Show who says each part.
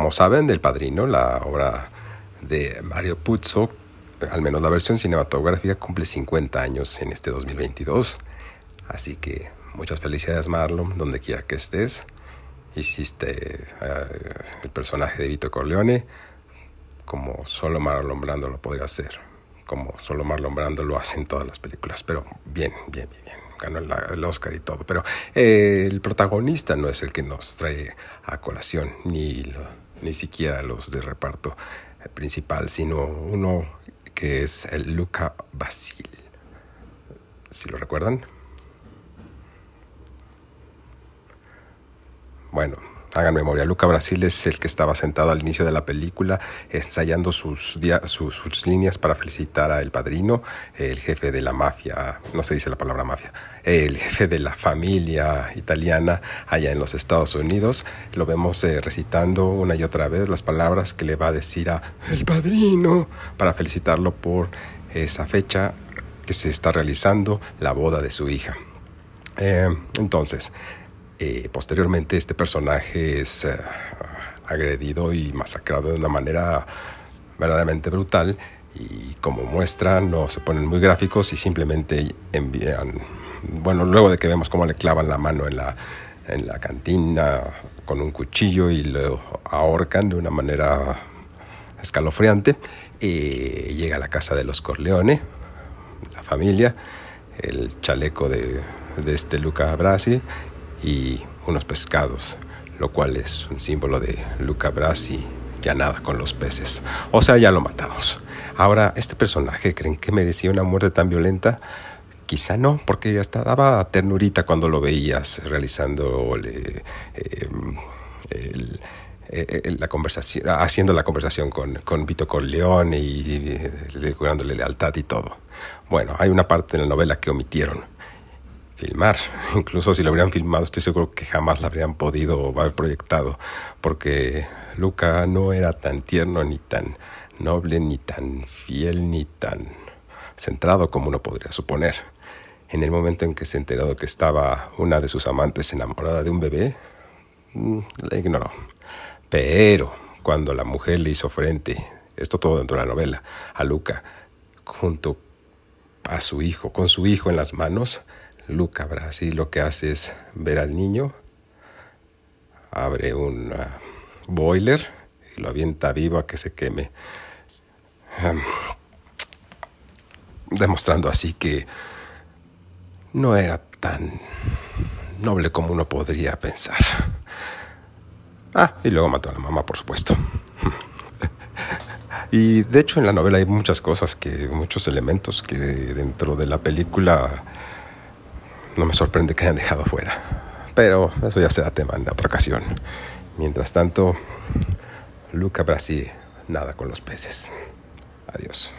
Speaker 1: como saben, del Padrino, la obra de Mario Puzo, al menos la versión cinematográfica, cumple 50 años en este 2022. Así que muchas felicidades Marlon, donde quiera que estés. Hiciste eh, el personaje de Vito Corleone como solo Marlon Brando lo podría hacer, como solo Marlon Brando lo hace en todas las películas, pero bien, bien, bien, bien. ganó el, Oscar y todo, pero eh, el protagonista no es el que nos trae a colación, ni, ni siquiera los de reparto principal, sino uno que es el Luca Basil. Si lo recuerdan. Bueno, hagan memoria, Luca Brasil es el que estaba sentado al inicio de la película ensayando sus, líneas para felicitar a el padrino, el jefe de la mafia, no se dice la palabra mafia, el jefe de la familia italiana allá en los Estados Unidos. Lo vemos eh, recitando una y otra vez las palabras que le va a decir a el padrino para felicitarlo por esa fecha que se está realizando la boda de su hija. Eh, entonces, eh, posteriormente este personaje es eh, agredido y masacrado de una manera verdaderamente brutal. Y como muestra no se ponen muy gráficos y simplemente envían, bueno, luego de que vemos cómo le clavan la mano en la, en la cantina con un cuchillo y lo ahorcan de una manera escalofriante, eh, llega a la casa de los Corleone, la familia, el chaleco de, de este Luca Brasi y unos pescados, lo cual es un símbolo de Luca Brasi, ya nada con los peces. O sea, ya lo matamos. Ahora, ¿este personaje creen que merecía una muerte tan violenta? Quizá no, porque hasta daba ternurita cuando lo veías realizando em, la conversación, haciendo la conversación con, con Vito Corleone y, y, y lealtad y todo. Bueno, hay una parte de la novela que omitieron filmar. Incluso si lo habrían filmado, estoy seguro que jamás lo habrían podido haber proyectado, porque Luca no era tan tierno, ni tan noble, ni tan fiel, ni tan centrado como uno podría suponer. En el momento en que se enteró que estaba una de sus amantes enamorada de un bebé, mm, la ignoró. Pero cuando la mujer le hizo frente, esto todo dentro de la novela, a Luca, junto a su hijo, con su hijo en las manos, Luca Brasi lo que hace es ver al niño, abre un ah, boiler y lo avienta vivo a que se queme. demostrando así que no era tan noble como uno podría pensar. Ah, y luego mató a la mamá, por supuesto. y de hecho en la novela hay muchas cosas que, muchos elementos que dentro de la película no me sorprende que hayan dejado fuera. Pero eso ya será tema en otra ocasión. Mientras tanto, Luca Brasi nada con los peces. Adiós.